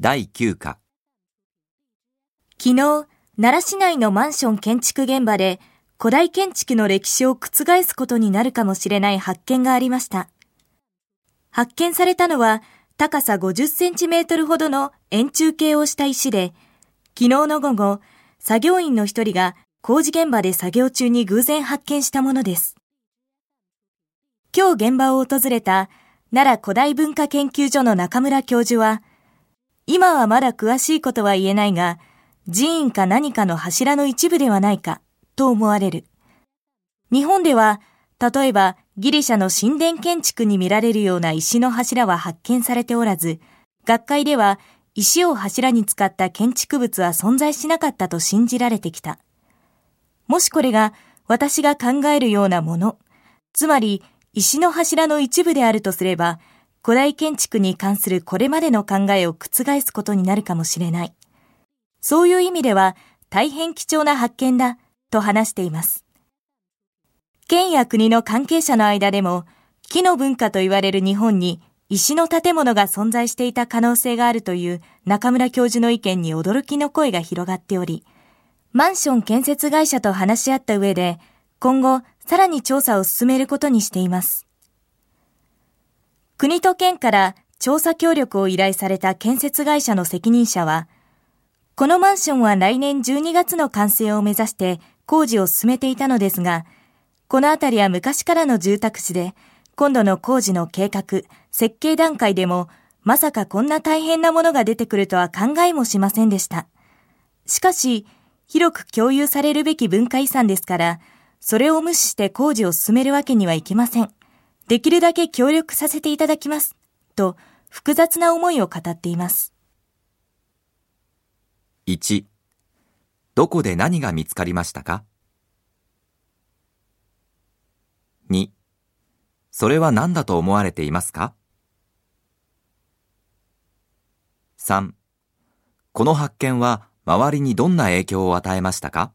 第9課昨日、奈良市内のマンション建築現場で古代建築の歴史を覆すことになるかもしれない発見がありました。発見されたのは高さ50センチメートルほどの円柱形をした石で、昨日の午後、作業員の一人が工事現場で作業中に偶然発見したものです。今日現場を訪れた奈良古代文化研究所の中村教授は、今はまだ詳しいことは言えないが、寺院か何かの柱の一部ではないか、と思われる。日本では、例えばギリシャの神殿建築に見られるような石の柱は発見されておらず、学会では石を柱に使った建築物は存在しなかったと信じられてきた。もしこれが私が考えるようなもの、つまり石の柱の一部であるとすれば、古代建築に関するこれまでの考えを覆すことになるかもしれない。そういう意味では大変貴重な発見だと話しています。県や国の関係者の間でも、木の文化と言われる日本に石の建物が存在していた可能性があるという中村教授の意見に驚きの声が広がっており、マンション建設会社と話し合った上で、今後さらに調査を進めることにしています。国と県から調査協力を依頼された建設会社の責任者は、このマンションは来年12月の完成を目指して工事を進めていたのですが、この辺りは昔からの住宅地で、今度の工事の計画、設計段階でも、まさかこんな大変なものが出てくるとは考えもしませんでした。しかし、広く共有されるべき文化遺産ですから、それを無視して工事を進めるわけにはいきません。できるだけ協力させていただきます。と、複雑な思いを語っています。1. どこで何が見つかりましたか？2、それは何だと思われていますか ?3、この発見は周りにどんな影響を与えましたか？